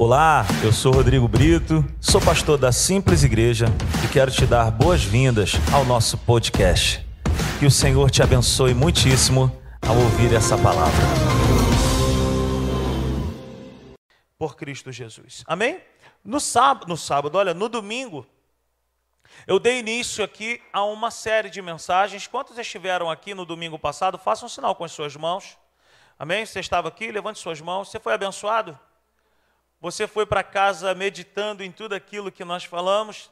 Olá, eu sou Rodrigo Brito, sou pastor da Simples Igreja e quero te dar boas-vindas ao nosso podcast. Que o Senhor te abençoe muitíssimo ao ouvir essa palavra. Por Cristo Jesus. Amém? No sábado, no sábado, olha, no domingo, eu dei início aqui a uma série de mensagens. Quantos estiveram aqui no domingo passado? Faça um sinal com as suas mãos. Amém? Você estava aqui, levante suas mãos. Você foi abençoado? Você foi para casa meditando em tudo aquilo que nós falamos.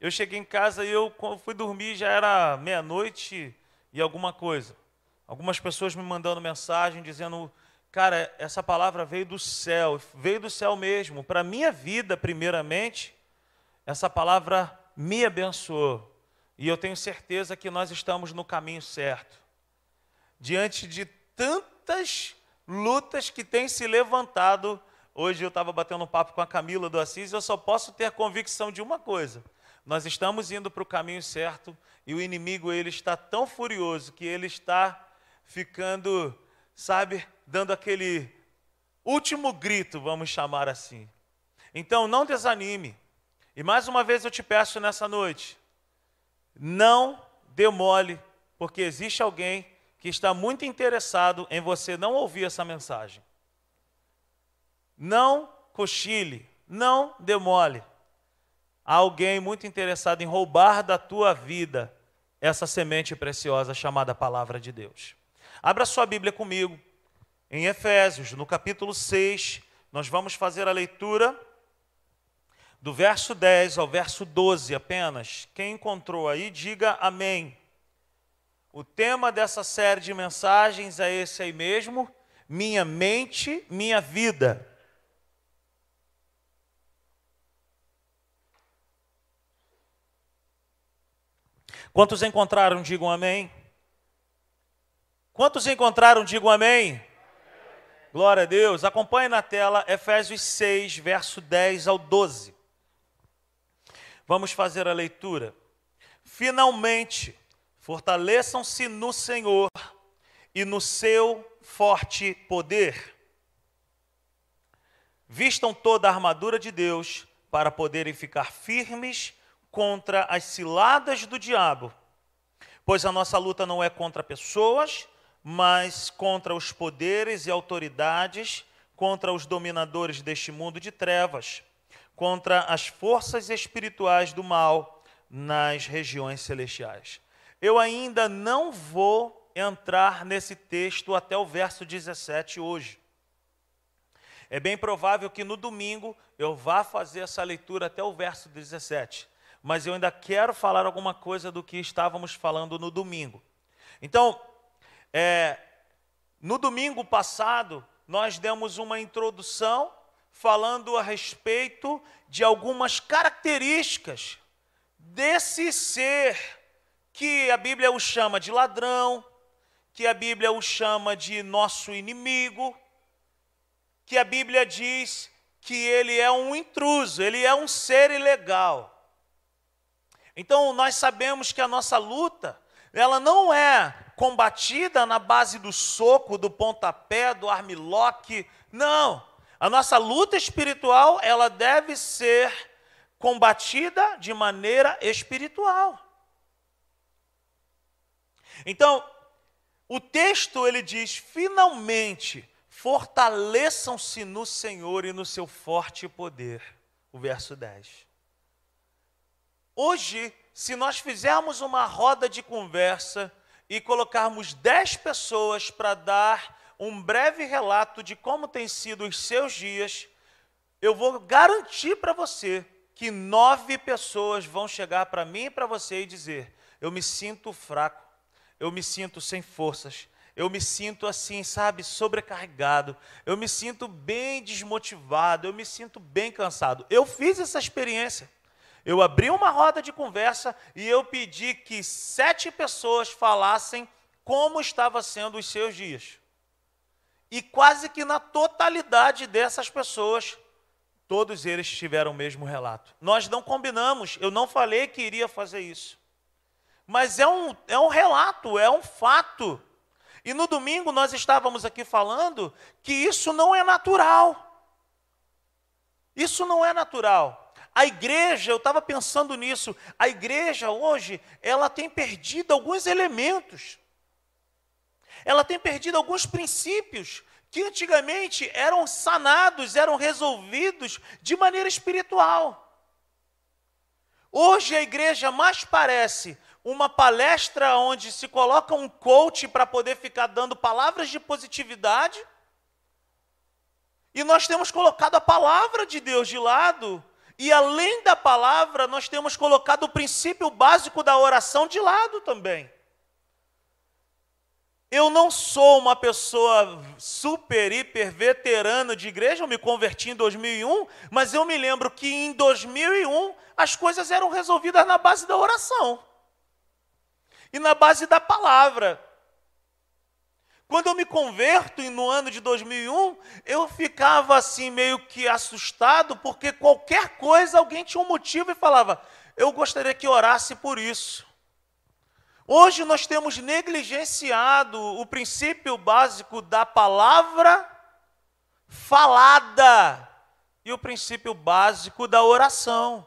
Eu cheguei em casa e eu fui dormir, já era meia-noite e alguma coisa. Algumas pessoas me mandando mensagem dizendo: Cara, essa palavra veio do céu, veio do céu mesmo. Para minha vida, primeiramente, essa palavra me abençoou. E eu tenho certeza que nós estamos no caminho certo. Diante de tantas lutas que têm se levantado Hoje eu estava batendo um papo com a Camila do Assis e eu só posso ter convicção de uma coisa. Nós estamos indo para o caminho certo e o inimigo ele está tão furioso que ele está ficando, sabe, dando aquele último grito, vamos chamar assim. Então não desanime. E mais uma vez eu te peço nessa noite, não demole, porque existe alguém que está muito interessado em você não ouvir essa mensagem. Não cochile, não demole. Há alguém muito interessado em roubar da tua vida essa semente preciosa chamada Palavra de Deus. Abra sua Bíblia comigo em Efésios, no capítulo 6, nós vamos fazer a leitura do verso 10 ao verso 12 apenas. Quem encontrou aí, diga amém. O tema dessa série de mensagens é esse aí mesmo: minha mente, minha vida. Quantos encontraram, digam amém. Quantos encontraram, digam amém. Glória a Deus. Acompanhe na tela Efésios 6, verso 10 ao 12. Vamos fazer a leitura. Finalmente, fortaleçam-se no Senhor e no seu forte poder. Vistam toda a armadura de Deus para poderem ficar firmes contra as ciladas do diabo, pois a nossa luta não é contra pessoas, mas contra os poderes e autoridades, contra os dominadores deste mundo de trevas, contra as forças espirituais do mal nas regiões celestiais. Eu ainda não vou entrar nesse texto até o verso 17 hoje. É bem provável que no domingo eu vá fazer essa leitura até o verso 17 mas eu ainda quero falar alguma coisa do que estávamos falando no domingo. Então, é, no domingo passado, nós demos uma introdução falando a respeito de algumas características desse ser que a Bíblia o chama de ladrão, que a Bíblia o chama de nosso inimigo, que a Bíblia diz que ele é um intruso, ele é um ser ilegal. Então nós sabemos que a nossa luta, ela não é combatida na base do soco, do pontapé, do armlock, não. A nossa luta espiritual, ela deve ser combatida de maneira espiritual. Então, o texto ele diz: finalmente fortaleçam-se no Senhor e no seu forte poder. O verso 10. Hoje, se nós fizermos uma roda de conversa e colocarmos dez pessoas para dar um breve relato de como tem sido os seus dias, eu vou garantir para você que nove pessoas vão chegar para mim e para você e dizer: Eu me sinto fraco, eu me sinto sem forças, eu me sinto assim, sabe, sobrecarregado, eu me sinto bem desmotivado, eu me sinto bem cansado. Eu fiz essa experiência. Eu abri uma roda de conversa e eu pedi que sete pessoas falassem como estava sendo os seus dias. E quase que na totalidade dessas pessoas, todos eles tiveram o mesmo relato. Nós não combinamos, eu não falei que iria fazer isso. Mas é um, é um relato, é um fato. E no domingo nós estávamos aqui falando que isso não é natural. Isso não é natural. A igreja, eu estava pensando nisso, a igreja hoje, ela tem perdido alguns elementos. Ela tem perdido alguns princípios que antigamente eram sanados, eram resolvidos de maneira espiritual. Hoje a igreja mais parece uma palestra onde se coloca um coach para poder ficar dando palavras de positividade. E nós temos colocado a palavra de Deus de lado. E além da palavra, nós temos colocado o princípio básico da oração de lado também. Eu não sou uma pessoa super, hiper veterana de igreja, eu me converti em 2001, mas eu me lembro que em 2001 as coisas eram resolvidas na base da oração e na base da palavra. Quando eu me converto no ano de 2001, eu ficava assim meio que assustado, porque qualquer coisa alguém tinha um motivo e falava: eu gostaria que orasse por isso. Hoje nós temos negligenciado o princípio básico da palavra falada e o princípio básico da oração.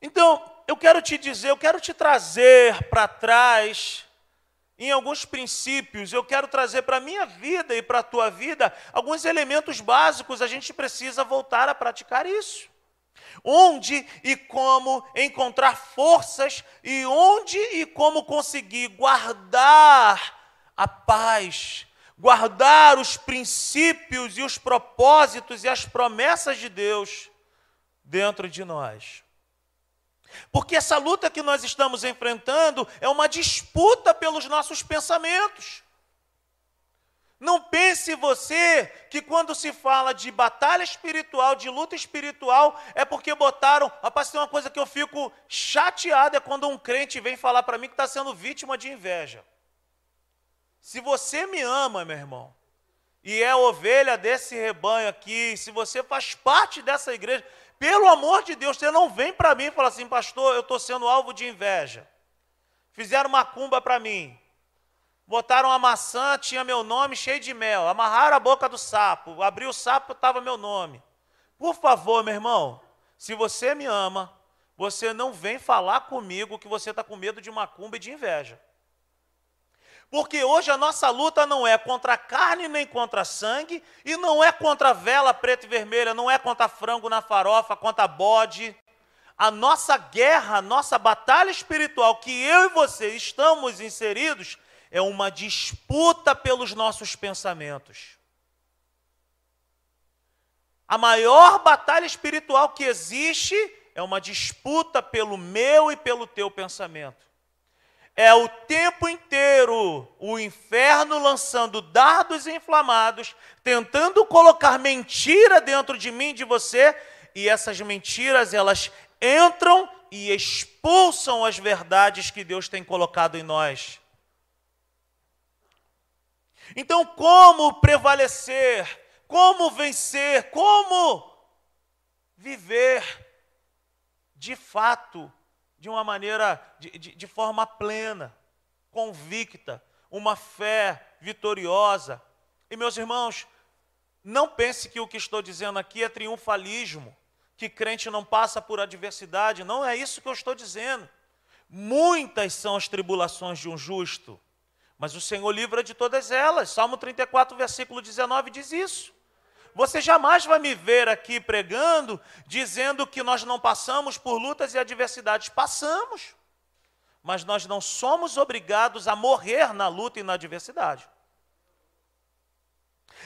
Então, eu quero te dizer, eu quero te trazer para trás em alguns princípios, eu quero trazer para a minha vida e para a tua vida alguns elementos básicos, a gente precisa voltar a praticar isso onde e como encontrar forças e onde e como conseguir guardar a paz, guardar os princípios e os propósitos e as promessas de Deus dentro de nós. Porque essa luta que nós estamos enfrentando é uma disputa pelos nossos pensamentos. Não pense você que quando se fala de batalha espiritual, de luta espiritual, é porque botaram. Rapaz, tem uma coisa que eu fico chateado: é quando um crente vem falar para mim que está sendo vítima de inveja. Se você me ama, meu irmão, e é ovelha desse rebanho aqui, se você faz parte dessa igreja, pelo amor de Deus, você não vem para mim e fala assim, pastor, eu estou sendo alvo de inveja. Fizeram uma cumba para mim. Botaram a maçã, tinha meu nome cheio de mel. Amarraram a boca do sapo. Abriu o sapo, estava meu nome. Por favor, meu irmão, se você me ama, você não vem falar comigo que você está com medo de macumba e de inveja. Porque hoje a nossa luta não é contra carne nem contra sangue, e não é contra vela preta e vermelha, não é contra frango na farofa, contra bode. A nossa guerra, a nossa batalha espiritual que eu e você estamos inseridos, é uma disputa pelos nossos pensamentos. A maior batalha espiritual que existe é uma disputa pelo meu e pelo teu pensamento. É o tempo inteiro o inferno lançando dardos inflamados, tentando colocar mentira dentro de mim, de você, e essas mentiras elas entram e expulsam as verdades que Deus tem colocado em nós. Então, como prevalecer? Como vencer? Como viver de fato, de uma maneira, de, de, de forma plena, convicta, uma fé vitoriosa? E, meus irmãos, não pense que o que estou dizendo aqui é triunfalismo, que crente não passa por adversidade. Não é isso que eu estou dizendo. Muitas são as tribulações de um justo, mas o Senhor livra de todas elas. Salmo 34, versículo 19 diz isso. Você jamais vai me ver aqui pregando dizendo que nós não passamos por lutas e adversidades. Passamos. Mas nós não somos obrigados a morrer na luta e na adversidade.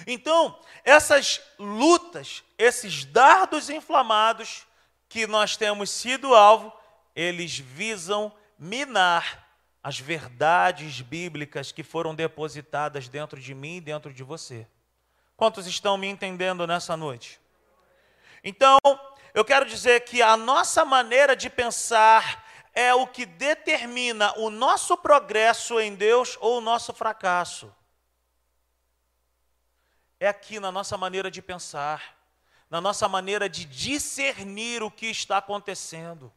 Então, essas lutas, esses dardos inflamados que nós temos sido alvo, eles visam minar as verdades bíblicas que foram depositadas dentro de mim e dentro de você. Quantos estão me entendendo nessa noite? Então, eu quero dizer que a nossa maneira de pensar é o que determina o nosso progresso em Deus ou o nosso fracasso. É aqui na nossa maneira de pensar, na nossa maneira de discernir o que está acontecendo.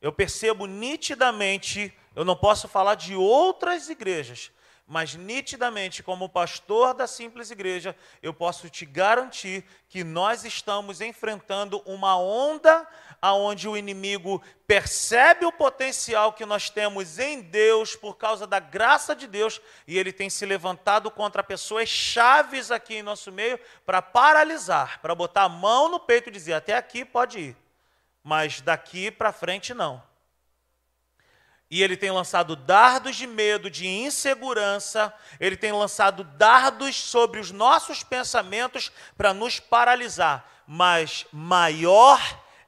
Eu percebo nitidamente eu não posso falar de outras igrejas, mas nitidamente, como pastor da simples igreja, eu posso te garantir que nós estamos enfrentando uma onda aonde o inimigo percebe o potencial que nós temos em Deus por causa da graça de Deus e ele tem se levantado contra pessoas chaves aqui em nosso meio para paralisar, para botar a mão no peito e dizer até aqui pode ir, mas daqui para frente não. E ele tem lançado dardos de medo, de insegurança, ele tem lançado dardos sobre os nossos pensamentos para nos paralisar. Mas maior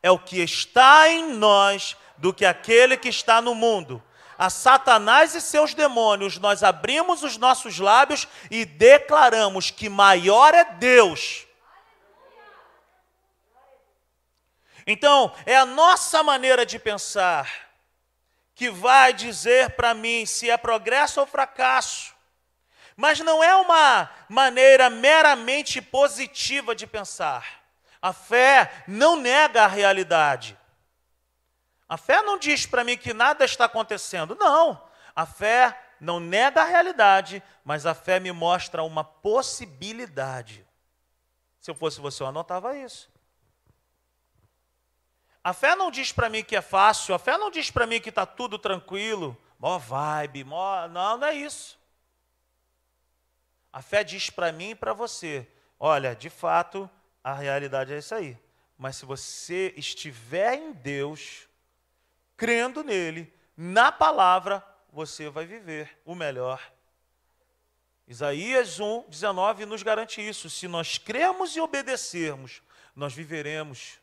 é o que está em nós do que aquele que está no mundo. A Satanás e seus demônios, nós abrimos os nossos lábios e declaramos que maior é Deus. Então, é a nossa maneira de pensar que vai dizer para mim se é progresso ou fracasso. Mas não é uma maneira meramente positiva de pensar. A fé não nega a realidade. A fé não diz para mim que nada está acontecendo. Não. A fé não nega a realidade, mas a fé me mostra uma possibilidade. Se eu fosse você, eu anotava isso. A fé não diz para mim que é fácil, a fé não diz para mim que está tudo tranquilo, mó vibe, mó... não, não é isso. A fé diz para mim e para você: olha, de fato, a realidade é isso aí. Mas se você estiver em Deus, crendo nele, na palavra, você vai viver o melhor. Isaías 1, 19 nos garante isso. Se nós cremos e obedecermos, nós viveremos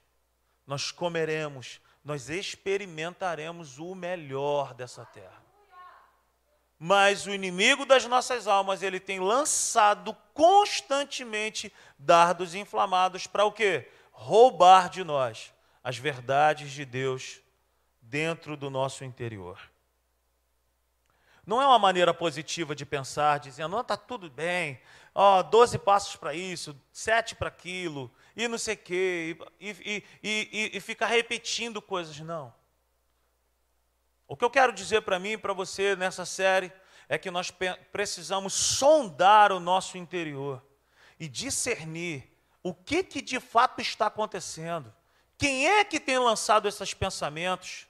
nós comeremos, nós experimentaremos o melhor dessa terra. Mas o inimigo das nossas almas, ele tem lançado constantemente dardos inflamados para o quê? Roubar de nós as verdades de Deus dentro do nosso interior. Não é uma maneira positiva de pensar, dizendo, não, está tudo bem, ó, 12 passos para isso, sete para aquilo, e não sei o quê, e, e, e, e ficar repetindo coisas. Não. O que eu quero dizer para mim e para você nessa série é que nós precisamos sondar o nosso interior e discernir o que, que de fato está acontecendo. Quem é que tem lançado esses pensamentos?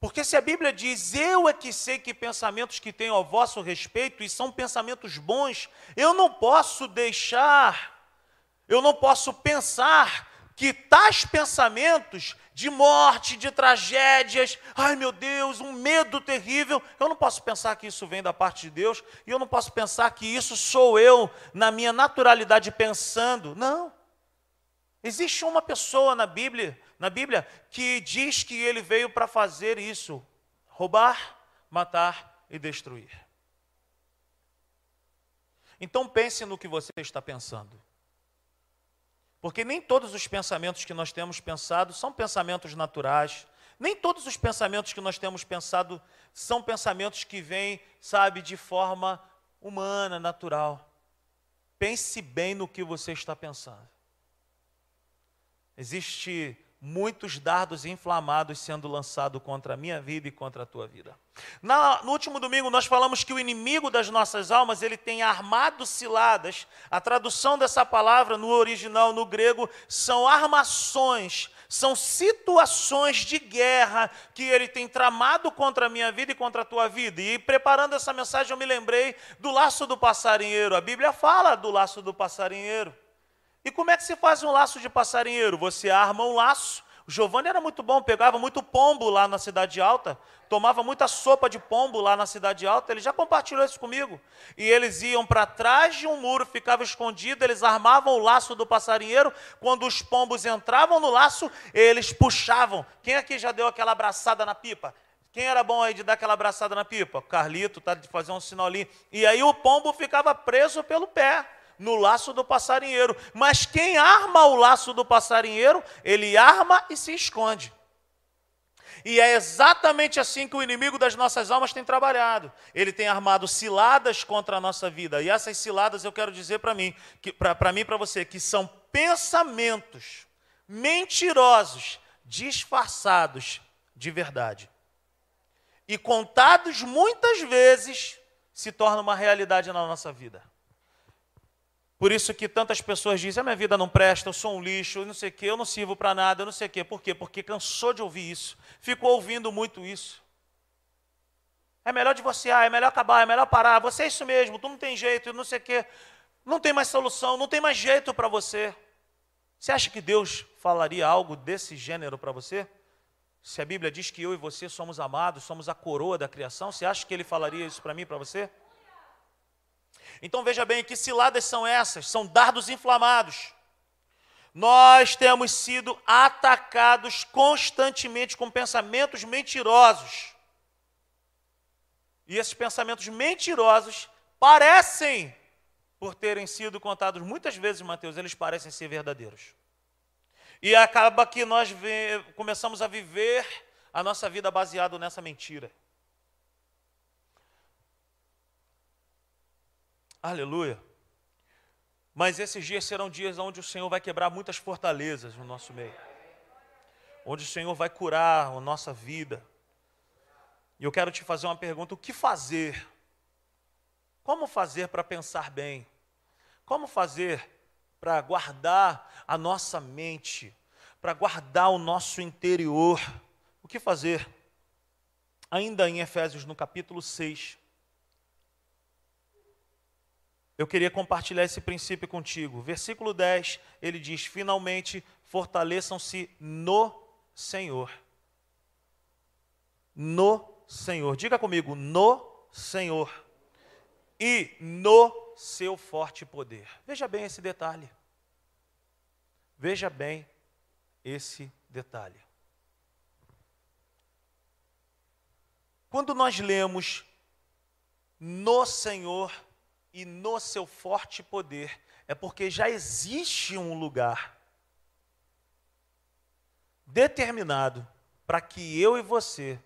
Porque se a Bíblia diz, eu é que sei que pensamentos que tenho ao vosso respeito, e são pensamentos bons, eu não posso deixar eu não posso pensar que tais pensamentos de morte, de tragédias, ai meu Deus, um medo terrível, eu não posso pensar que isso vem da parte de Deus, e eu não posso pensar que isso sou eu, na minha naturalidade, pensando. Não. Existe uma pessoa na Bíblia, na Bíblia que diz que ele veio para fazer isso: roubar, matar e destruir. Então pense no que você está pensando. Porque nem todos os pensamentos que nós temos pensado são pensamentos naturais. Nem todos os pensamentos que nós temos pensado são pensamentos que vêm, sabe, de forma humana, natural. Pense bem no que você está pensando. Existe muitos dardos inflamados sendo lançados contra a minha vida e contra a tua vida. Na, no último domingo nós falamos que o inimigo das nossas almas, ele tem armado ciladas. A tradução dessa palavra no original, no grego, são armações, são situações de guerra que ele tem tramado contra a minha vida e contra a tua vida. E preparando essa mensagem eu me lembrei do laço do passarinheiro. A Bíblia fala do laço do passarinheiro. E como é que se faz um laço de passarinheiro? Você arma um laço. O Giovanni era muito bom, pegava muito pombo lá na Cidade Alta, tomava muita sopa de pombo lá na Cidade Alta, ele já compartilhou isso comigo. E eles iam para trás de um muro, ficavam escondidos, eles armavam o laço do passarinheiro, quando os pombos entravam no laço, eles puxavam. Quem aqui já deu aquela abraçada na pipa? Quem era bom aí de dar aquela abraçada na pipa? Carlito, tá de fazer um sinal ali. E aí o pombo ficava preso pelo pé no laço do passarinheiro. Mas quem arma o laço do passarinheiro, ele arma e se esconde. E é exatamente assim que o inimigo das nossas almas tem trabalhado. Ele tem armado ciladas contra a nossa vida. E essas ciladas eu quero dizer para mim, para mim para você, que são pensamentos mentirosos, disfarçados de verdade. E contados muitas vezes se torna uma realidade na nossa vida. Por isso que tantas pessoas dizem: a minha vida não presta, eu sou um lixo, eu não sei o quê, eu não sirvo para nada, eu não sei o quê. Por quê? Porque cansou de ouvir isso, ficou ouvindo muito isso. É melhor divorciar, é melhor acabar, é melhor parar, você é isso mesmo, tu não tem jeito, não sei o quê. Não tem mais solução, não tem mais jeito para você. Você acha que Deus falaria algo desse gênero para você? Se a Bíblia diz que eu e você somos amados, somos a coroa da criação, você acha que ele falaria isso para mim, para você? Então veja bem, que ciladas são essas? São dardos inflamados. Nós temos sido atacados constantemente com pensamentos mentirosos. E esses pensamentos mentirosos parecem, por terem sido contados muitas vezes, Mateus, eles parecem ser verdadeiros. E acaba que nós começamos a viver a nossa vida baseado nessa mentira. Aleluia. Mas esses dias serão dias onde o Senhor vai quebrar muitas fortalezas no nosso meio. Onde o Senhor vai curar a nossa vida. E eu quero te fazer uma pergunta: o que fazer? Como fazer para pensar bem? Como fazer para guardar a nossa mente, para guardar o nosso interior? O que fazer? Ainda em Efésios, no capítulo 6, eu queria compartilhar esse princípio contigo. Versículo 10, ele diz: Finalmente fortaleçam-se no Senhor. No Senhor. Diga comigo, no Senhor. E no seu forte poder. Veja bem esse detalhe. Veja bem esse detalhe. Quando nós lemos no Senhor, e no seu forte poder, é porque já existe um lugar determinado para que eu e você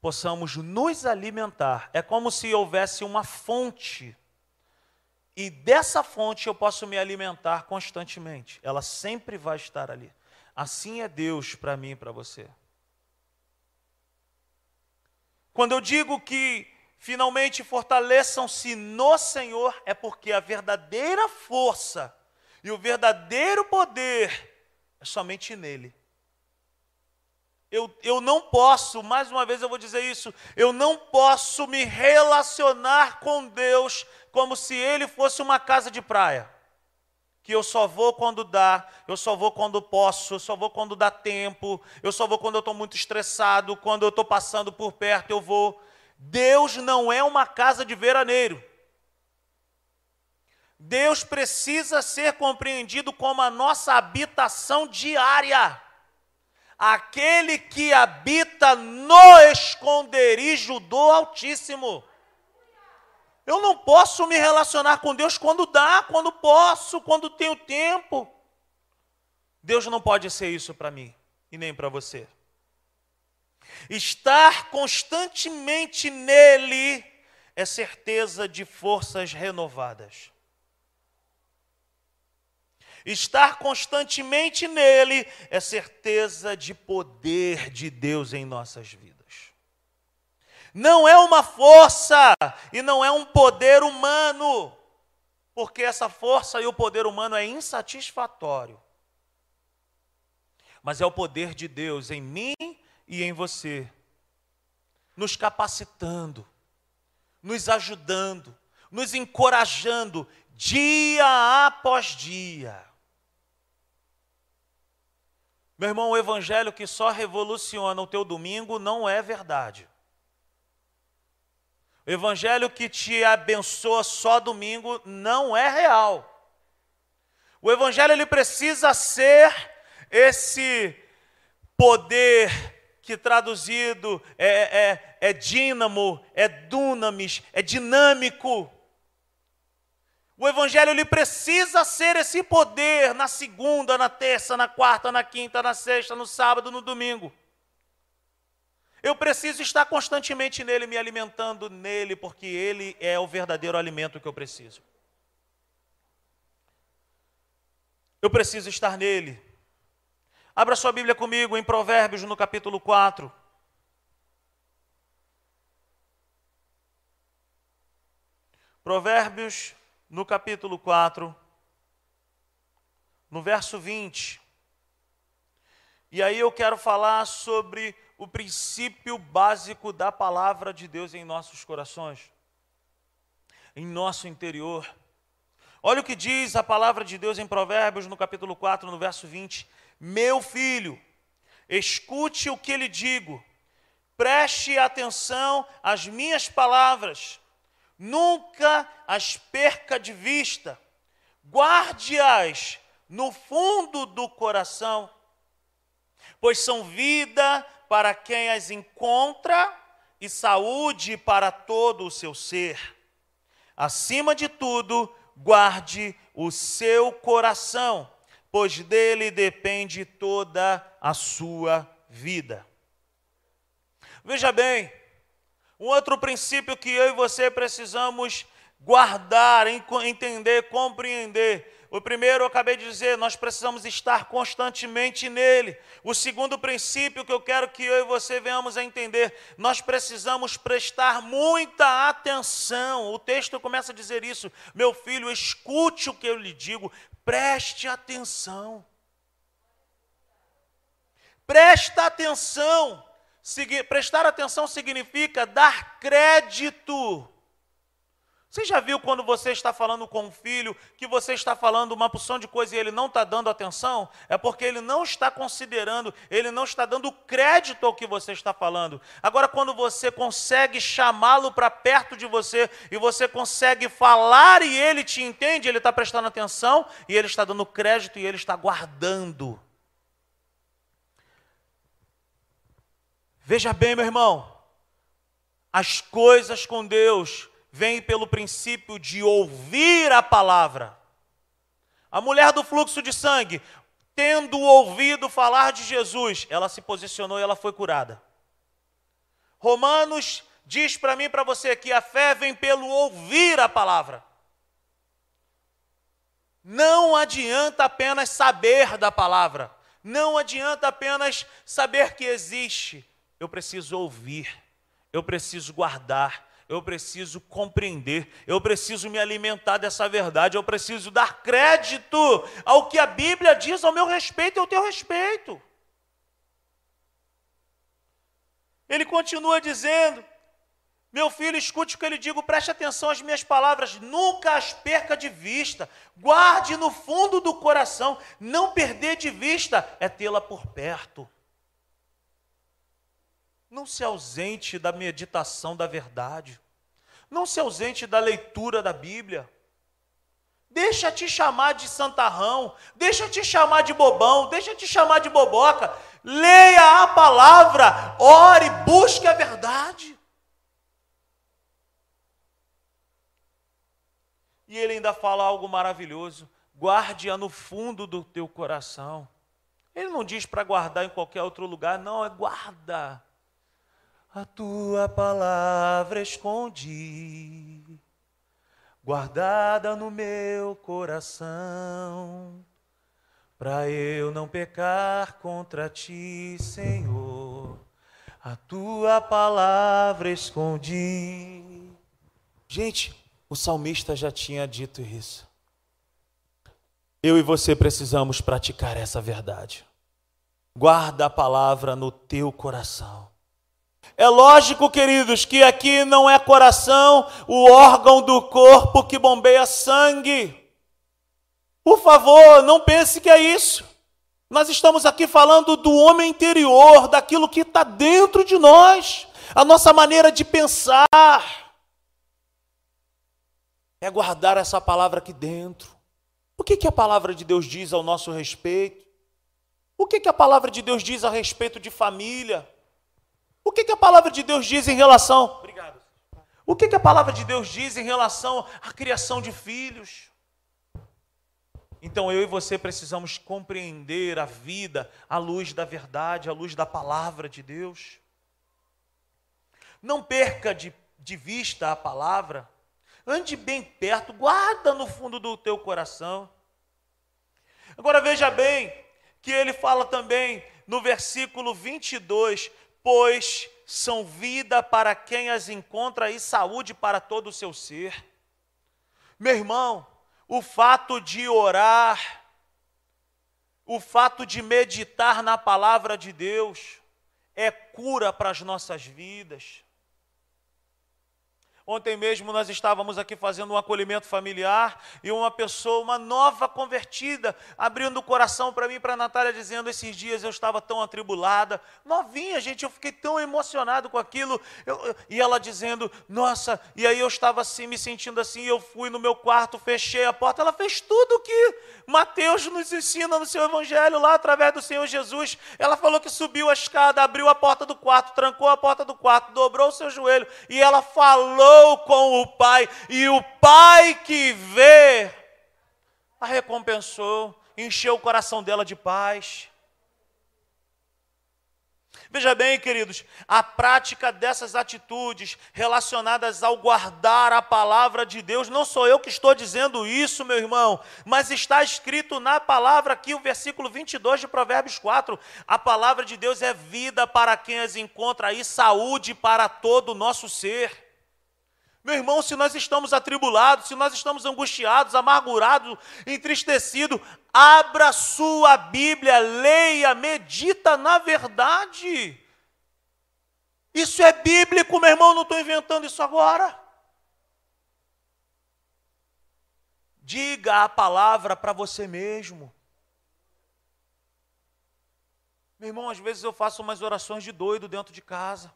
possamos nos alimentar. É como se houvesse uma fonte. E dessa fonte eu posso me alimentar constantemente. Ela sempre vai estar ali. Assim é Deus para mim e para você. Quando eu digo que finalmente fortaleçam-se no Senhor, é porque a verdadeira força e o verdadeiro poder é somente nele. Eu, eu não posso, mais uma vez eu vou dizer isso, eu não posso me relacionar com Deus como se Ele fosse uma casa de praia. Que eu só vou quando dá, eu só vou quando posso, eu só vou quando dá tempo, eu só vou quando eu estou muito estressado, quando eu estou passando por perto eu vou. Deus não é uma casa de veraneiro. Deus precisa ser compreendido como a nossa habitação diária. Aquele que habita no esconderijo do Altíssimo. Eu não posso me relacionar com Deus quando dá, quando posso, quando tenho tempo. Deus não pode ser isso para mim e nem para você. Estar constantemente nele é certeza de forças renovadas. Estar constantemente nele é certeza de poder de Deus em nossas vidas. Não é uma força e não é um poder humano, porque essa força e o poder humano é insatisfatório. Mas é o poder de Deus em mim e em você, nos capacitando, nos ajudando, nos encorajando dia após dia. Meu irmão, o evangelho que só revoluciona o teu domingo não é verdade. O evangelho que te abençoa só domingo não é real. O evangelho ele precisa ser esse poder que traduzido é, é, é dínamo, é dunamis, é dinâmico. O evangelho ele precisa ser esse poder na segunda, na terça, na quarta, na quinta, na sexta, no sábado, no domingo. Eu preciso estar constantemente nele, me alimentando nele, porque ele é o verdadeiro alimento que eu preciso. Eu preciso estar nele. Abra sua Bíblia comigo em Provérbios, no capítulo 4. Provérbios, no capítulo 4, no verso 20. E aí eu quero falar sobre o princípio básico da palavra de Deus em nossos corações, em nosso interior. Olha o que diz a palavra de Deus em Provérbios, no capítulo 4, no verso 20: Meu filho, escute o que lhe digo, preste atenção às minhas palavras, nunca as perca de vista, guarde-as no fundo do coração, pois são vida para quem as encontra e saúde para todo o seu ser. Acima de tudo, guarde o seu coração, pois dele depende toda a sua vida. Veja bem, um outro princípio que eu e você precisamos guardar, entender, compreender o primeiro eu acabei de dizer, nós precisamos estar constantemente nele. O segundo princípio que eu quero que eu e você venhamos a entender, nós precisamos prestar muita atenção. O texto começa a dizer isso: meu filho, escute o que eu lhe digo, preste atenção. Presta atenção. Prestar atenção significa dar crédito você já viu quando você está falando com um filho que você está falando uma porção de coisa e ele não está dando atenção? É porque ele não está considerando, ele não está dando crédito ao que você está falando. Agora, quando você consegue chamá-lo para perto de você e você consegue falar e ele te entende, ele está prestando atenção e ele está dando crédito e ele está guardando. Veja bem, meu irmão, as coisas com Deus vem pelo princípio de ouvir a palavra. A mulher do fluxo de sangue, tendo ouvido falar de Jesus, ela se posicionou e ela foi curada. Romanos diz para mim e para você que a fé vem pelo ouvir a palavra. Não adianta apenas saber da palavra, não adianta apenas saber que existe. Eu preciso ouvir, eu preciso guardar, eu preciso compreender, eu preciso me alimentar dessa verdade, eu preciso dar crédito ao que a Bíblia diz ao meu respeito e ao teu respeito. Ele continua dizendo: Meu filho, escute o que eu lhe digo, preste atenção às minhas palavras, nunca as perca de vista, guarde no fundo do coração, não perder de vista é tê-la por perto. Não se ausente da meditação da verdade. Não se ausente da leitura da Bíblia. Deixa te chamar de santarrão, deixa te chamar de bobão, deixa te chamar de boboca. Leia a palavra, ore, busque a verdade. E ele ainda fala algo maravilhoso: guarde-a no fundo do teu coração. Ele não diz para guardar em qualquer outro lugar, não, é guarda. A tua palavra escondi, guardada no meu coração, para eu não pecar contra ti, Senhor. A tua palavra escondi. Gente, o salmista já tinha dito isso. Eu e você precisamos praticar essa verdade. Guarda a palavra no teu coração. É lógico, queridos, que aqui não é coração o órgão do corpo que bombeia sangue. Por favor, não pense que é isso. Nós estamos aqui falando do homem interior, daquilo que está dentro de nós, a nossa maneira de pensar. É guardar essa palavra aqui dentro. O que, que a palavra de Deus diz ao nosso respeito? O que, que a palavra de Deus diz a respeito de família? O que, que a palavra de Deus diz em relação? Obrigado. O que, que a palavra de Deus diz em relação à criação de filhos? Então eu e você precisamos compreender a vida à luz da verdade, à luz da palavra de Deus. Não perca de, de vista a palavra, ande bem perto, guarda no fundo do teu coração. Agora veja bem que ele fala também no versículo 22 pois são vida para quem as encontra e saúde para todo o seu ser. Meu irmão, o fato de orar, o fato de meditar na palavra de Deus, é cura para as nossas vidas. Ontem mesmo nós estávamos aqui fazendo um acolhimento familiar e uma pessoa, uma nova convertida, abrindo o coração para mim e para a Natália, dizendo: Esses dias eu estava tão atribulada, novinha, gente, eu fiquei tão emocionado com aquilo. Eu, e ela dizendo: Nossa, e aí eu estava assim, me sentindo assim. Eu fui no meu quarto, fechei a porta. Ela fez tudo que Mateus nos ensina no seu evangelho, lá através do Senhor Jesus. Ela falou que subiu a escada, abriu a porta do quarto, trancou a porta do quarto, dobrou o seu joelho e ela falou com o Pai, e o Pai que vê a recompensou, encheu o coração dela de paz. Veja bem, queridos, a prática dessas atitudes relacionadas ao guardar a palavra de Deus, não sou eu que estou dizendo isso, meu irmão, mas está escrito na palavra aqui, o versículo 22 de Provérbios 4. A palavra de Deus é vida para quem as encontra e saúde para todo o nosso ser. Meu irmão, se nós estamos atribulados, se nós estamos angustiados, amargurados, entristecidos, abra sua Bíblia, leia, medita na verdade. Isso é bíblico, meu irmão, não estou inventando isso agora. Diga a palavra para você mesmo. Meu irmão, às vezes eu faço umas orações de doido dentro de casa.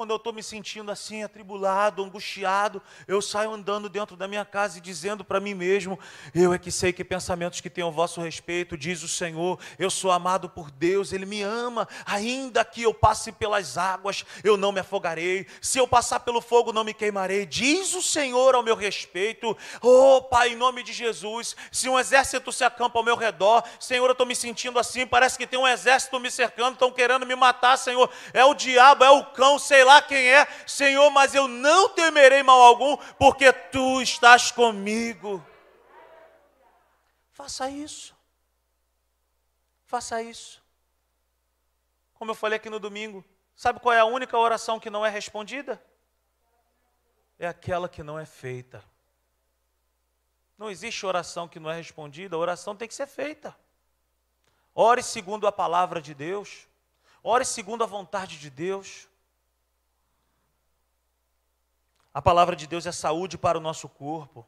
Quando eu estou me sentindo assim, atribulado, angustiado, eu saio andando dentro da minha casa e dizendo para mim mesmo: Eu é que sei que pensamentos que tenho ao vosso respeito, diz o Senhor, eu sou amado por Deus, Ele me ama, ainda que eu passe pelas águas, eu não me afogarei, se eu passar pelo fogo, não me queimarei, diz o Senhor ao meu respeito. Oh, Pai, em nome de Jesus, se um exército se acampa ao meu redor, Senhor, eu estou me sentindo assim, parece que tem um exército me cercando, estão querendo me matar, Senhor, é o diabo, é o cão, sei lá lá quem é, Senhor, mas eu não temerei mal algum, porque tu estás comigo. Faça isso. Faça isso. Como eu falei aqui no domingo, sabe qual é a única oração que não é respondida? É aquela que não é feita. Não existe oração que não é respondida, a oração tem que ser feita. Ore segundo a palavra de Deus. Ore segundo a vontade de Deus. A palavra de Deus é saúde para o nosso corpo.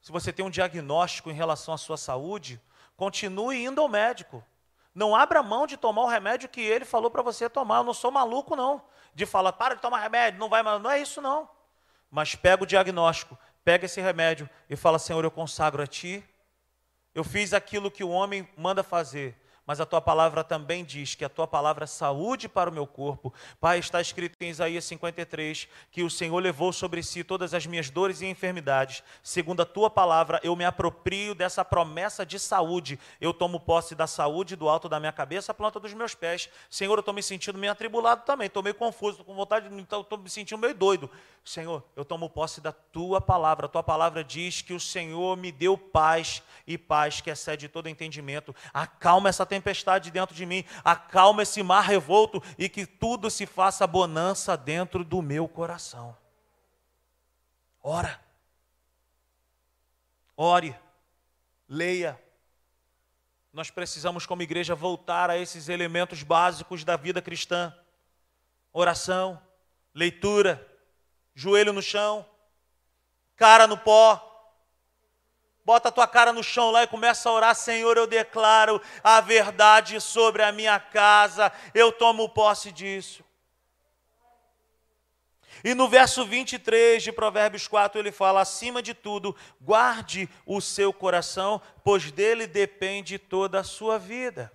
Se você tem um diagnóstico em relação à sua saúde, continue indo ao médico. Não abra mão de tomar o remédio que ele falou para você tomar. Eu não sou maluco, não. De falar, para de tomar remédio, não vai mais. Não é isso, não. Mas pega o diagnóstico, pega esse remédio e fala, Senhor, eu consagro a Ti. Eu fiz aquilo que o homem manda fazer mas a tua palavra também diz que a tua palavra é saúde para o meu corpo. Pai, está escrito em Isaías 53 que o Senhor levou sobre si todas as minhas dores e enfermidades. Segundo a tua palavra, eu me aproprio dessa promessa de saúde. Eu tomo posse da saúde do alto da minha cabeça, a planta dos meus pés. Senhor, eu estou me sentindo meio atribulado também, estou meio confuso, estou com vontade, estou me sentindo meio doido. Senhor, eu tomo posse da tua palavra. A tua palavra diz que o Senhor me deu paz e paz que excede todo entendimento. Acalma essa tempestade dentro de mim, acalma esse mar revolto e que tudo se faça bonança dentro do meu coração. Ora. Ore. Leia. Nós precisamos, como igreja, voltar a esses elementos básicos da vida cristã: oração, leitura, joelho no chão, cara no pó, Bota a tua cara no chão lá e começa a orar, Senhor, eu declaro a verdade sobre a minha casa, eu tomo posse disso. E no verso 23 de Provérbios 4 ele fala: acima de tudo, guarde o seu coração, pois dele depende toda a sua vida.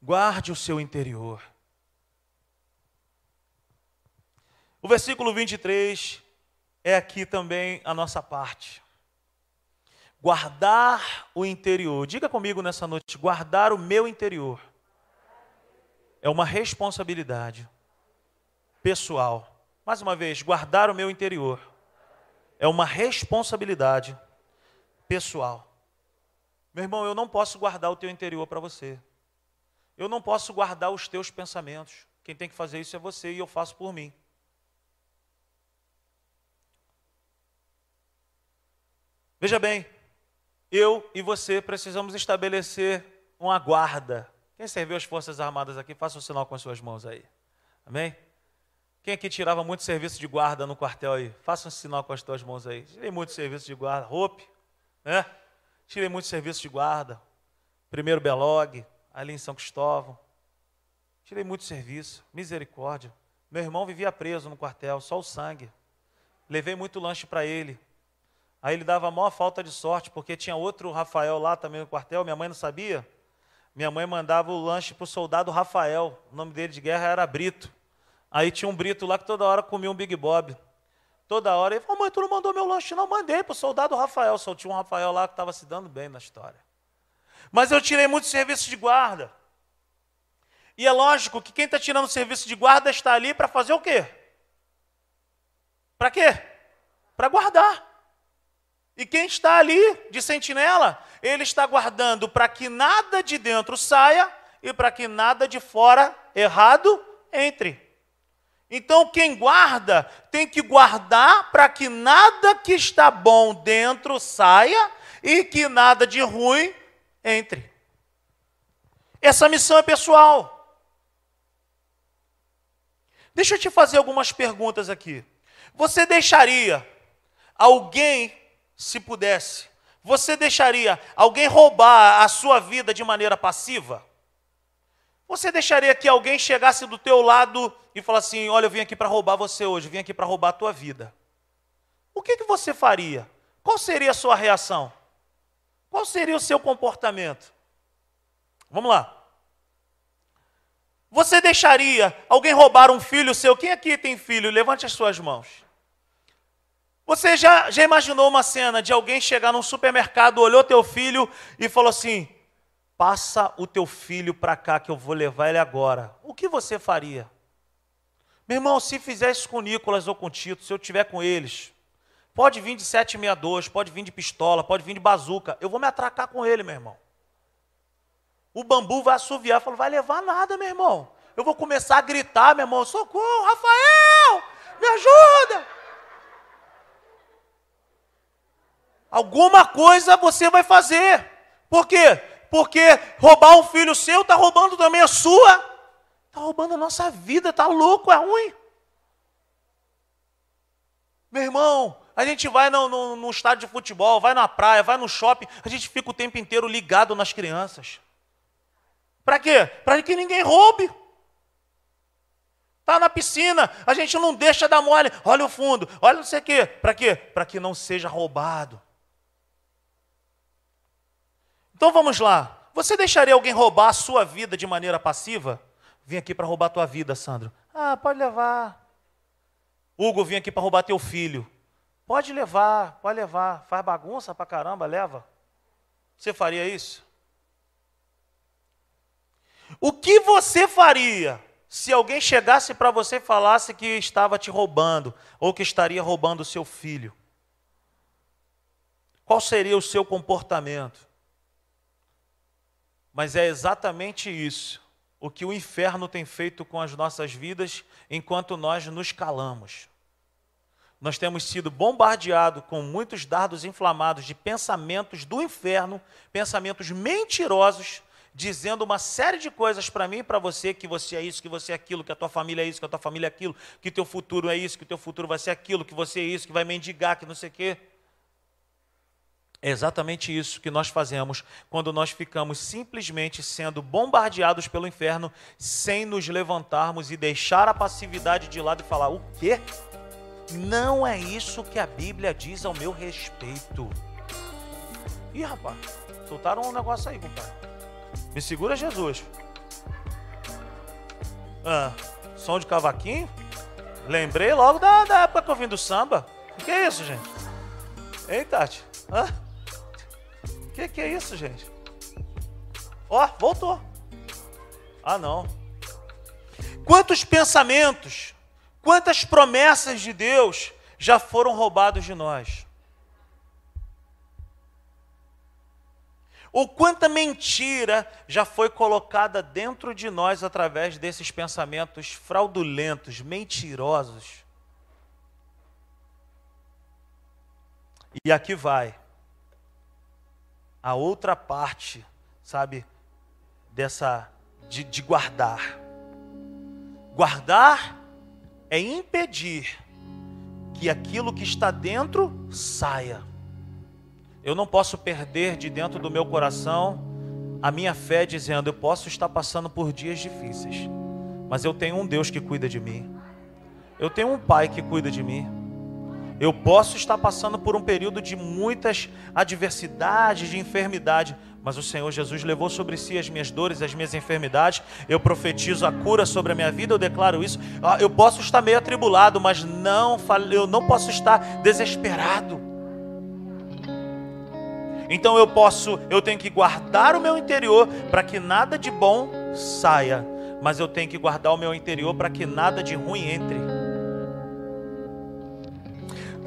Guarde o seu interior. O versículo 23 é aqui também a nossa parte. Guardar o interior. Diga comigo nessa noite: guardar o meu interior. É uma responsabilidade pessoal. Mais uma vez, guardar o meu interior. É uma responsabilidade pessoal. Meu irmão, eu não posso guardar o teu interior para você. Eu não posso guardar os teus pensamentos. Quem tem que fazer isso é você e eu faço por mim. Veja bem, eu e você precisamos estabelecer uma guarda. Quem serviu as Forças Armadas aqui, faça o um sinal com as suas mãos aí. Amém? Quem aqui tirava muito serviço de guarda no quartel aí? Faça um sinal com as tuas mãos aí. Tirei muito serviço de guarda. Roupe, né? Tirei muito serviço de guarda. Primeiro Belog, ali em São Cristóvão. Tirei muito serviço. Misericórdia. Meu irmão vivia preso no quartel, só o sangue. Levei muito lanche para ele. Aí ele dava a maior falta de sorte, porque tinha outro Rafael lá também no quartel, minha mãe não sabia. Minha mãe mandava o lanche para o soldado Rafael, o nome dele de guerra era Brito. Aí tinha um Brito lá que toda hora comia um Big Bob. Toda hora ele falou, mãe, tu não mandou meu lanche? Não, mandei para o soldado Rafael. Só tinha um Rafael lá que estava se dando bem na história. Mas eu tirei muito serviço de guarda. E é lógico que quem está tirando serviço de guarda está ali para fazer o quê? Para quê? Para guardar. E quem está ali de sentinela, ele está guardando para que nada de dentro saia e para que nada de fora errado entre. Então, quem guarda tem que guardar para que nada que está bom dentro saia e que nada de ruim entre. Essa missão é pessoal. Deixa eu te fazer algumas perguntas aqui. Você deixaria alguém se pudesse, você deixaria alguém roubar a sua vida de maneira passiva? Você deixaria que alguém chegasse do teu lado e falasse assim: "Olha, eu vim aqui para roubar você hoje, vim aqui para roubar a tua vida"? O que, que você faria? Qual seria a sua reação? Qual seria o seu comportamento? Vamos lá. Você deixaria alguém roubar um filho seu? Quem aqui tem filho? Levante as suas mãos. Você já, já imaginou uma cena de alguém chegar num supermercado, olhou teu filho e falou assim: passa o teu filho para cá que eu vou levar ele agora. O que você faria? Meu irmão, se fizer isso com Nicolas ou com Tito, se eu tiver com eles, pode vir de 762, pode vir de pistola, pode vir de bazuca, eu vou me atracar com ele, meu irmão. O bambu vai assoviar, falou, vai levar nada, meu irmão. Eu vou começar a gritar, meu irmão, socorro, Rafael, me ajuda. Alguma coisa você vai fazer. Por quê? Porque roubar um filho seu está roubando também a sua. Está roubando a nossa vida, está louco, é ruim. Meu irmão, a gente vai no, no, no, estádio de futebol, vai na praia, vai no shopping, a gente fica o tempo inteiro ligado nas crianças. Para quê? Para que ninguém roube. Está na piscina, a gente não deixa dar mole. Olha o fundo, olha não sei o quê. Para quê? Para que não seja roubado. Então vamos lá. Você deixaria alguém roubar a sua vida de maneira passiva? Vim aqui para roubar a tua vida, Sandro. Ah, pode levar. Hugo, vim aqui para roubar teu filho. Pode levar, pode levar. Faz bagunça para caramba, leva. Você faria isso? O que você faria se alguém chegasse para você e falasse que estava te roubando ou que estaria roubando seu filho? Qual seria o seu comportamento? Mas é exatamente isso o que o inferno tem feito com as nossas vidas enquanto nós nos calamos. Nós temos sido bombardeados com muitos dardos inflamados de pensamentos do inferno, pensamentos mentirosos, dizendo uma série de coisas para mim e para você, que você é isso, que você é aquilo, que a tua família é isso, que a tua família é aquilo, que teu futuro é isso, que teu futuro vai ser aquilo, que você é isso, que vai mendigar, que não sei o quê. É exatamente isso que nós fazemos quando nós ficamos simplesmente sendo bombardeados pelo inferno sem nos levantarmos e deixar a passividade de lado e falar: o quê? Não é isso que a Bíblia diz ao meu respeito. Ih, rapaz, soltaram um negócio aí, compadre. Me segura, Jesus. Ah, som de cavaquinho? Lembrei logo da, da época que eu vim do samba. O que é isso, gente? Ei, Tati. Ah? Que, que é isso, gente? Ó, oh, voltou. Ah, não. Quantos pensamentos, quantas promessas de Deus já foram roubados de nós? Ou quanta mentira já foi colocada dentro de nós através desses pensamentos fraudulentos, mentirosos? E aqui vai a outra parte, sabe, dessa de, de guardar. Guardar é impedir que aquilo que está dentro saia. Eu não posso perder de dentro do meu coração a minha fé dizendo: eu posso estar passando por dias difíceis, mas eu tenho um Deus que cuida de mim. Eu tenho um Pai que cuida de mim. Eu posso estar passando por um período de muitas adversidades, de enfermidade, mas o Senhor Jesus levou sobre si as minhas dores, as minhas enfermidades. Eu profetizo a cura sobre a minha vida, eu declaro isso. Ah, eu posso estar meio atribulado, mas não, eu não posso estar desesperado. Então eu posso, eu tenho que guardar o meu interior para que nada de bom saia, mas eu tenho que guardar o meu interior para que nada de ruim entre.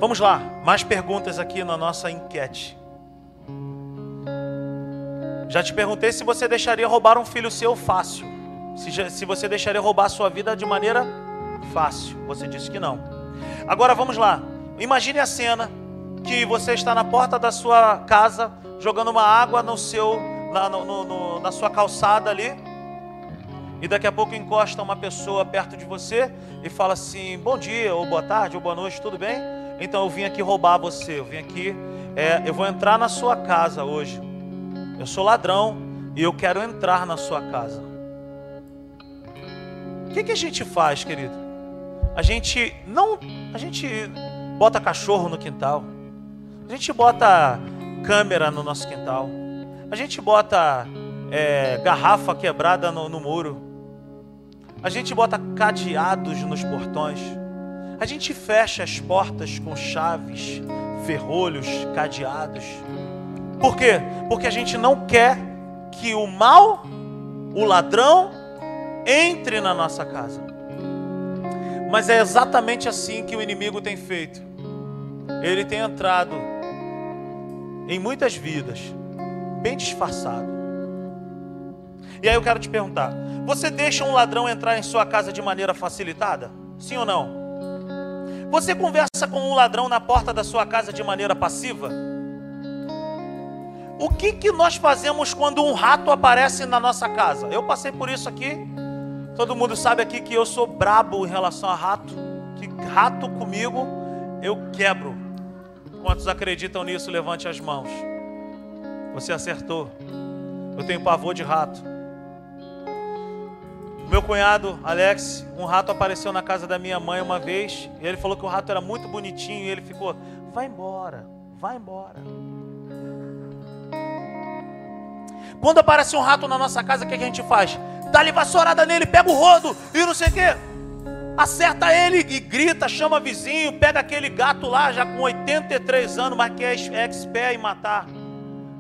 Vamos lá, mais perguntas aqui na nossa enquete. Já te perguntei se você deixaria roubar um filho seu fácil. Se, se você deixaria roubar a sua vida de maneira fácil. Você disse que não. Agora vamos lá. Imagine a cena que você está na porta da sua casa jogando uma água no seu, na, no, no, na sua calçada ali. E daqui a pouco encosta uma pessoa perto de você e fala assim: Bom dia, ou boa tarde, ou boa noite, tudo bem? Então eu vim aqui roubar você, eu vim aqui, é, eu vou entrar na sua casa hoje. Eu sou ladrão e eu quero entrar na sua casa. O que, que a gente faz, querido? A gente não, a gente bota cachorro no quintal, a gente bota câmera no nosso quintal, a gente bota é, garrafa quebrada no, no muro, a gente bota cadeados nos portões. A gente fecha as portas com chaves, ferrolhos, cadeados. Por quê? Porque a gente não quer que o mal, o ladrão, entre na nossa casa. Mas é exatamente assim que o inimigo tem feito. Ele tem entrado em muitas vidas, bem disfarçado. E aí eu quero te perguntar: você deixa um ladrão entrar em sua casa de maneira facilitada? Sim ou não? Você conversa com um ladrão na porta da sua casa de maneira passiva? O que, que nós fazemos quando um rato aparece na nossa casa? Eu passei por isso aqui. Todo mundo sabe aqui que eu sou brabo em relação a rato. Que rato comigo eu quebro. Quantos acreditam nisso? Levante as mãos. Você acertou. Eu tenho pavor de rato. Meu cunhado, Alex, um rato apareceu na casa da minha mãe uma vez. E ele falou que o rato era muito bonitinho. E ele ficou: vai embora, vai embora. Quando aparece um rato na nossa casa, o que a gente faz? Dá-lhe vassourada nele, pega o rodo e não sei o quê. Acerta ele e grita, chama vizinho, pega aquele gato lá, já com 83 anos, mas que é expert em matar.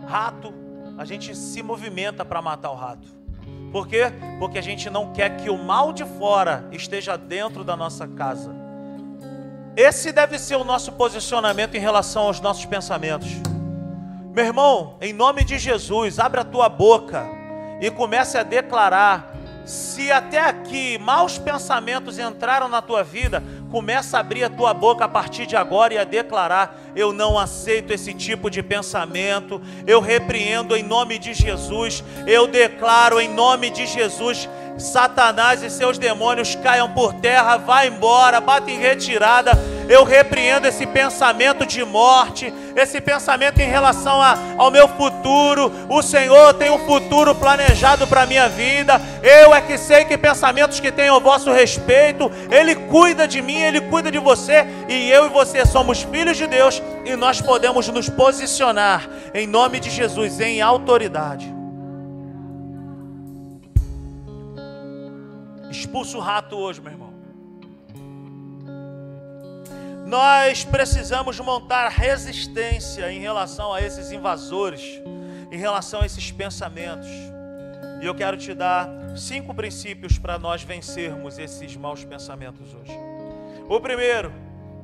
Rato, a gente se movimenta para matar o rato. Por quê? Porque a gente não quer que o mal de fora esteja dentro da nossa casa. Esse deve ser o nosso posicionamento em relação aos nossos pensamentos. Meu irmão, em nome de Jesus, abre a tua boca e comece a declarar. Se até aqui maus pensamentos entraram na tua vida, Começa a abrir a tua boca a partir de agora e a declarar: eu não aceito esse tipo de pensamento. Eu repreendo em nome de Jesus. Eu declaro em nome de Jesus Satanás e seus demônios caiam por terra, vá embora, bata em retirada. Eu repreendo esse pensamento de morte, esse pensamento em relação a, ao meu futuro. O Senhor tem um futuro planejado para a minha vida. Eu é que sei que pensamentos que têm o vosso respeito, Ele cuida de mim, Ele cuida de você. E eu e você somos filhos de Deus e nós podemos nos posicionar em nome de Jesus, em autoridade. Expulsa o rato hoje, meu irmão. Nós precisamos montar resistência em relação a esses invasores, em relação a esses pensamentos. E eu quero te dar cinco princípios para nós vencermos esses maus pensamentos hoje. O primeiro,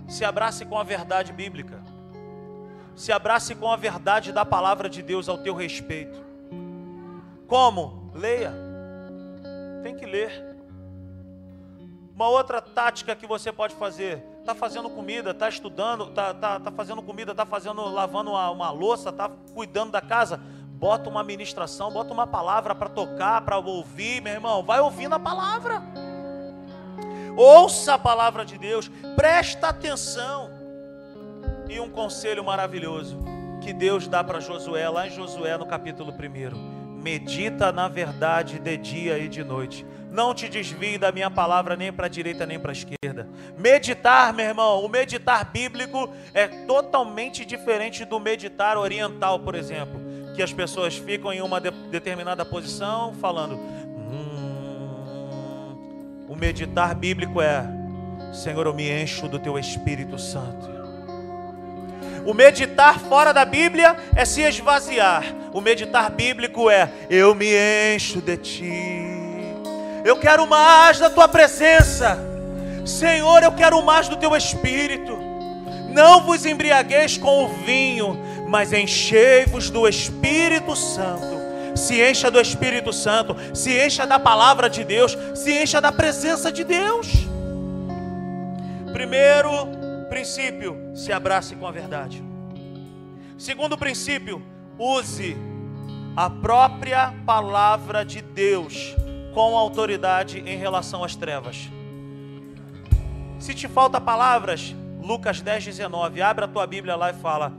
se abrace com a verdade bíblica. Se abrace com a verdade da palavra de Deus ao teu respeito. Como? Leia. Tem que ler. Uma outra tática que você pode fazer, está fazendo comida, está estudando, está tá, tá fazendo comida, está fazendo, lavando uma, uma louça, está cuidando da casa. bota uma ministração, bota uma palavra para tocar, para ouvir, meu irmão, vai ouvindo a palavra. Ouça a palavra de Deus, presta atenção. E um conselho maravilhoso que Deus dá para Josué, lá em Josué no capítulo 1. Medita na verdade de dia e de noite. Não te desvie da minha palavra nem para a direita nem para a esquerda. Meditar, meu irmão, o meditar bíblico é totalmente diferente do meditar oriental, por exemplo, que as pessoas ficam em uma de determinada posição falando. Hum, o meditar bíblico é: Senhor, eu me encho do teu Espírito Santo. O meditar fora da Bíblia é se esvaziar. O meditar bíblico é: eu me encho de ti. Eu quero mais da tua presença. Senhor, eu quero mais do teu espírito. Não vos embriagueis com o vinho, mas enchei-vos do Espírito Santo. Se encha do Espírito Santo, se encha da palavra de Deus, se encha da presença de Deus. Primeiro princípio, se abrace com a verdade. Segundo princípio, use a própria palavra de Deus com autoridade em relação às trevas. Se te falta palavras, Lucas 10, 19, abre a tua Bíblia lá e fala: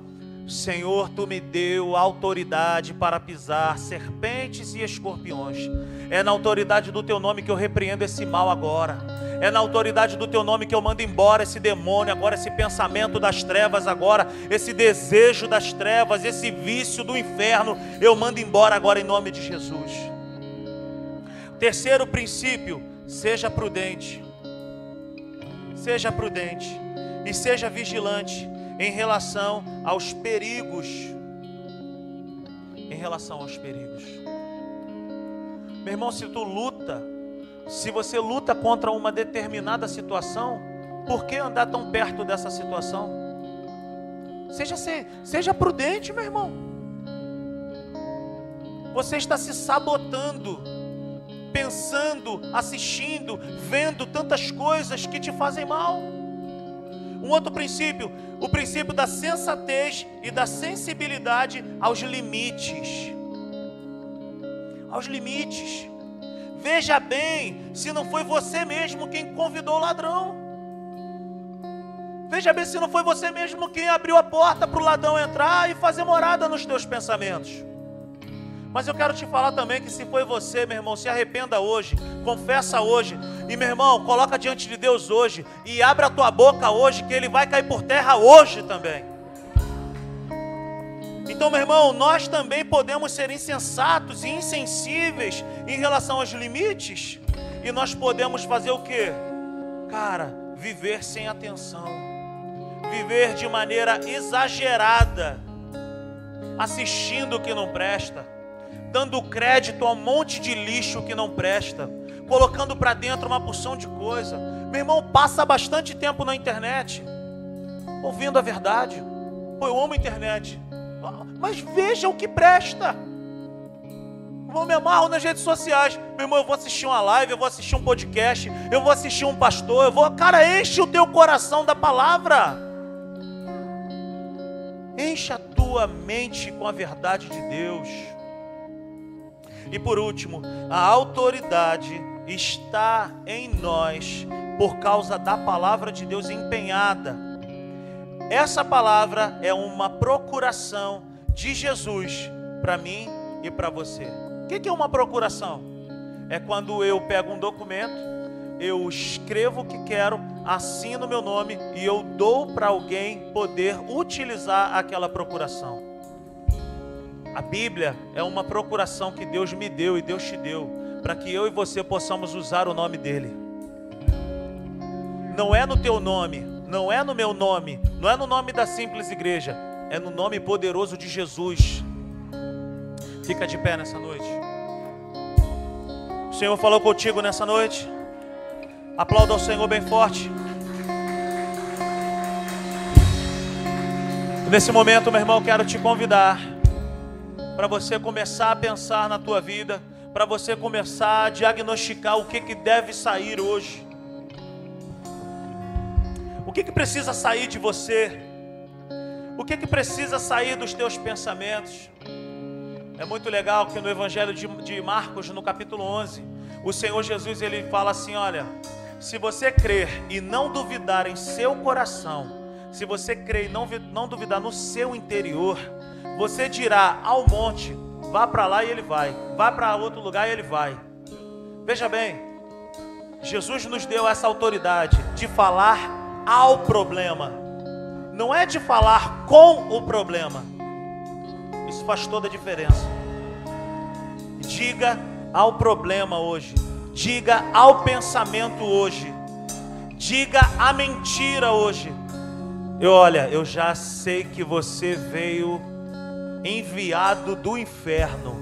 Senhor, tu me deu autoridade para pisar serpentes e escorpiões. É na autoridade do teu nome que eu repreendo esse mal agora. É na autoridade do teu nome que eu mando embora esse demônio, agora esse pensamento das trevas, agora esse desejo das trevas, esse vício do inferno, eu mando embora agora em nome de Jesus. Terceiro princípio, seja prudente. Seja prudente e seja vigilante em relação aos perigos. Em relação aos perigos. Meu irmão, se tu luta, se você luta contra uma determinada situação, por que andar tão perto dessa situação? Seja, seja prudente, meu irmão. Você está se sabotando, pensando, assistindo, vendo tantas coisas que te fazem mal. Um outro princípio, o princípio da sensatez e da sensibilidade aos limites. Aos limites. Veja bem se não foi você mesmo quem convidou o ladrão. Veja bem se não foi você mesmo quem abriu a porta para o ladrão entrar e fazer morada nos teus pensamentos. Mas eu quero te falar também que se foi você, meu irmão, se arrependa hoje, confessa hoje. E meu irmão, coloca diante de Deus hoje e abre a tua boca hoje, que ele vai cair por terra hoje também. Então, meu irmão, nós também podemos ser insensatos e insensíveis em relação aos limites, e nós podemos fazer o que? Cara, viver sem atenção, viver de maneira exagerada, assistindo o que não presta dando crédito a um monte de lixo que não presta, colocando para dentro uma porção de coisa. Meu irmão, passa bastante tempo na internet, ouvindo a verdade. Pô, eu amo a internet. Mas veja o que presta. Eu me amarro nas redes sociais. Meu irmão, eu vou assistir uma live, eu vou assistir um podcast, eu vou assistir um pastor, eu vou. Cara, enche o teu coração da palavra. Enche a tua mente com a verdade de Deus. E por último, a autoridade está em nós por causa da palavra de Deus empenhada. Essa palavra é uma procuração de Jesus para mim e para você. O que é uma procuração? É quando eu pego um documento, eu escrevo o que quero, assino meu nome e eu dou para alguém poder utilizar aquela procuração. A Bíblia é uma procuração que Deus me deu e Deus te deu, para que eu e você possamos usar o nome dEle. Não é no teu nome, não é no meu nome, não é no nome da simples igreja, é no nome poderoso de Jesus. Fica de pé nessa noite. O Senhor falou contigo nessa noite. Aplauda ao Senhor bem forte. Nesse momento, meu irmão, quero te convidar para você começar a pensar na tua vida, para você começar a diagnosticar o que, que deve sair hoje. O que, que precisa sair de você? O que, que precisa sair dos teus pensamentos? É muito legal que no Evangelho de, de Marcos, no capítulo 11, o Senhor Jesus ele fala assim: olha, se você crer e não duvidar em seu coração, se você crer e não, não duvidar no seu interior, você dirá ao monte: vá para lá e ele vai, vá para outro lugar e ele vai. Veja bem, Jesus nos deu essa autoridade de falar ao problema, não é de falar com o problema. Isso faz toda a diferença. Diga ao problema hoje, diga ao pensamento hoje, diga a mentira hoje. Eu olha, eu já sei que você veio enviado do inferno,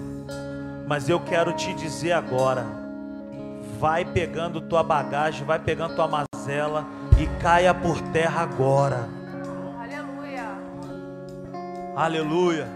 mas eu quero te dizer agora, vai pegando tua bagagem, vai pegando tua mazela e caia por terra agora. Aleluia. Aleluia.